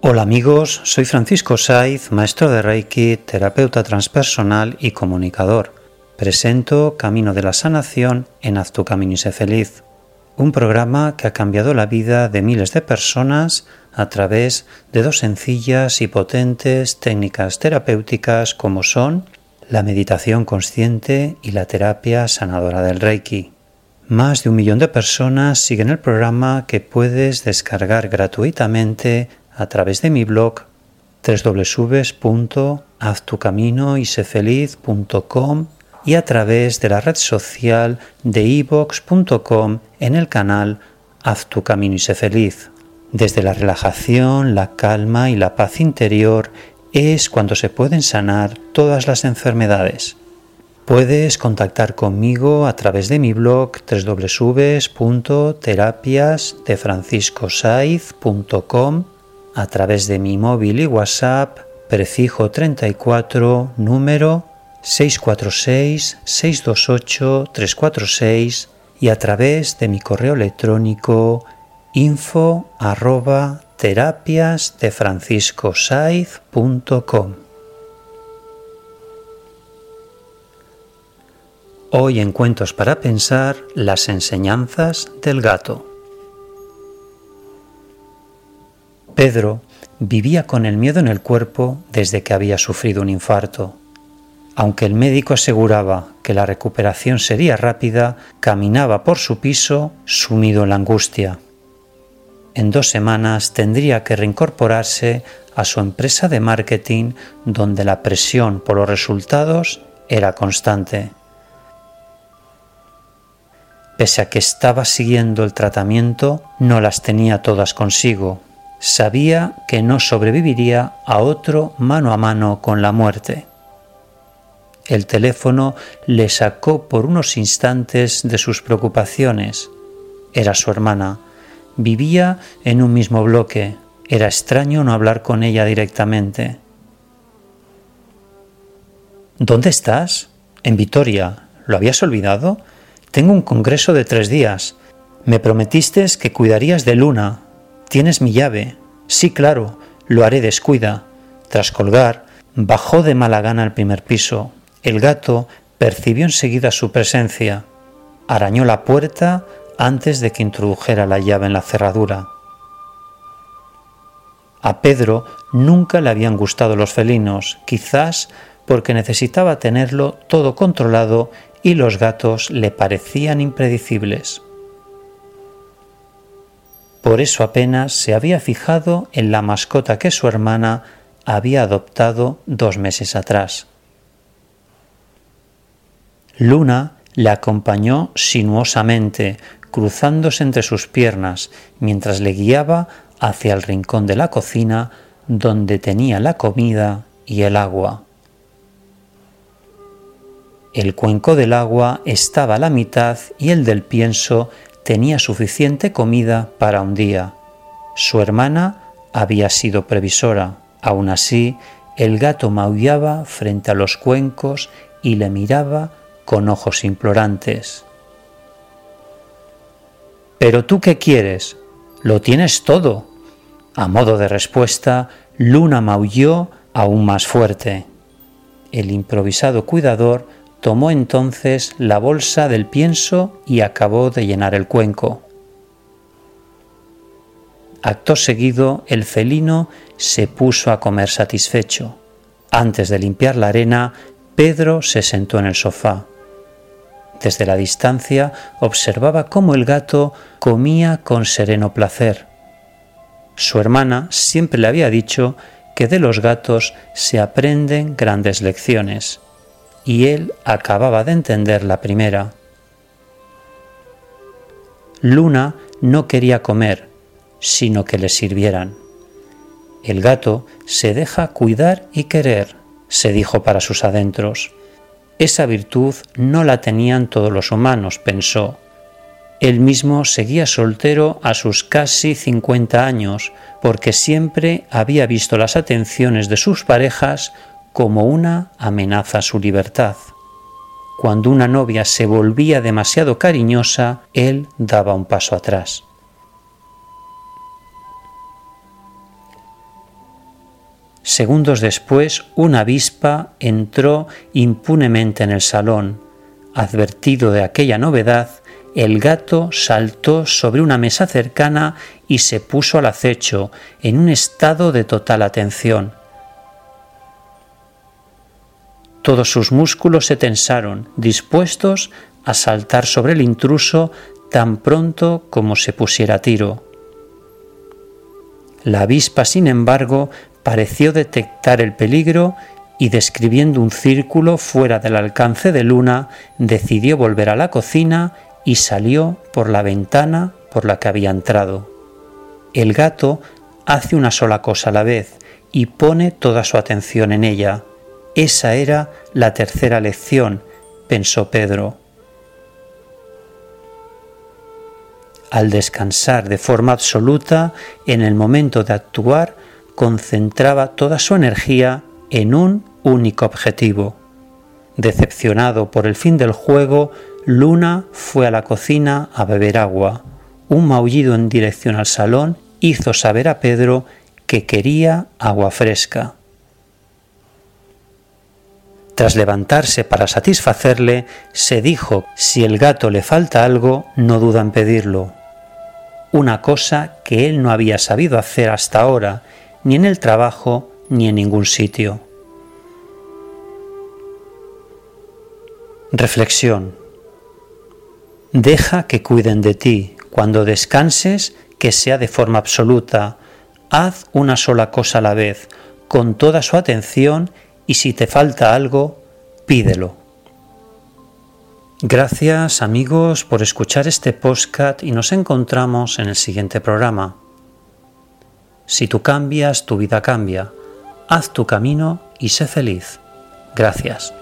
Hola amigos, soy Francisco Saiz, maestro de Reiki, terapeuta transpersonal y comunicador. Presento Camino de la Sanación en Haz tu camino y sé feliz, un programa que ha cambiado la vida de miles de personas a través de dos sencillas y potentes técnicas terapéuticas como son la meditación consciente y la terapia sanadora del Reiki. Más de un millón de personas siguen el programa que puedes descargar gratuitamente a través de mi blog www.haztucaminoysefeliz.com y a través de la red social de ivox.com en el canal Haz tu camino y sé feliz. Desde la relajación, la calma y la paz interior es cuando se pueden sanar todas las enfermedades. Puedes contactar conmigo a través de mi blog www.terapiasdefranciscosaiz.com a través de mi móvil y WhatsApp prefijo 34 número 646-628-346 y a través de mi correo electrónico info arroba de Hoy en Cuentos para Pensar las enseñanzas del gato. Pedro vivía con el miedo en el cuerpo desde que había sufrido un infarto. Aunque el médico aseguraba que la recuperación sería rápida, caminaba por su piso sumido en la angustia. En dos semanas tendría que reincorporarse a su empresa de marketing donde la presión por los resultados era constante. Pese a que estaba siguiendo el tratamiento, no las tenía todas consigo sabía que no sobreviviría a otro mano a mano con la muerte. El teléfono le sacó por unos instantes de sus preocupaciones. Era su hermana. Vivía en un mismo bloque. Era extraño no hablar con ella directamente. ¿Dónde estás? En Vitoria. ¿Lo habías olvidado? Tengo un congreso de tres días. Me prometiste que cuidarías de Luna, ¿Tienes mi llave? Sí, claro, lo haré, descuida. Tras colgar, bajó de mala gana al primer piso. El gato percibió enseguida su presencia. Arañó la puerta antes de que introdujera la llave en la cerradura. A Pedro nunca le habían gustado los felinos, quizás porque necesitaba tenerlo todo controlado y los gatos le parecían impredecibles. Por eso apenas se había fijado en la mascota que su hermana había adoptado dos meses atrás. Luna le acompañó sinuosamente, cruzándose entre sus piernas, mientras le guiaba hacia el rincón de la cocina donde tenía la comida y el agua. El cuenco del agua estaba a la mitad y el del pienso tenía suficiente comida para un día. Su hermana había sido previsora. Aún así, el gato maullaba frente a los cuencos y le miraba con ojos implorantes. ¿Pero tú qué quieres? Lo tienes todo. A modo de respuesta, Luna maulló aún más fuerte. El improvisado cuidador tomó entonces la bolsa del pienso y acabó de llenar el cuenco. Acto seguido, el felino se puso a comer satisfecho. Antes de limpiar la arena, Pedro se sentó en el sofá. Desde la distancia observaba cómo el gato comía con sereno placer. Su hermana siempre le había dicho que de los gatos se aprenden grandes lecciones, y él acababa de entender la primera. Luna no quería comer, sino que le sirvieran. El gato se deja cuidar y querer, se dijo para sus adentros. Esa virtud no la tenían todos los humanos, pensó. Él mismo seguía soltero a sus casi 50 años, porque siempre había visto las atenciones de sus parejas como una amenaza a su libertad. Cuando una novia se volvía demasiado cariñosa, él daba un paso atrás. Segundos después, una avispa entró impunemente en el salón. Advertido de aquella novedad, el gato saltó sobre una mesa cercana y se puso al acecho, en un estado de total atención. Todos sus músculos se tensaron, dispuestos a saltar sobre el intruso tan pronto como se pusiera tiro. La avispa, sin embargo, pareció detectar el peligro y describiendo un círculo fuera del alcance de Luna, decidió volver a la cocina y salió por la ventana por la que había entrado. El gato hace una sola cosa a la vez y pone toda su atención en ella. Esa era la tercera lección, pensó Pedro. Al descansar de forma absoluta, en el momento de actuar, concentraba toda su energía en un único objetivo. Decepcionado por el fin del juego, Luna fue a la cocina a beber agua. Un maullido en dirección al salón hizo saber a Pedro que quería agua fresca. Tras levantarse para satisfacerle, se dijo, si el gato le falta algo, no duda en pedirlo. Una cosa que él no había sabido hacer hasta ahora, ni en el trabajo, ni en ningún sitio. Reflexión. Deja que cuiden de ti. Cuando descanses, que sea de forma absoluta. Haz una sola cosa a la vez, con toda su atención y si te falta algo, pídelo. Gracias amigos por escuchar este podcast y nos encontramos en el siguiente programa. Si tú cambias, tu vida cambia. Haz tu camino y sé feliz. Gracias.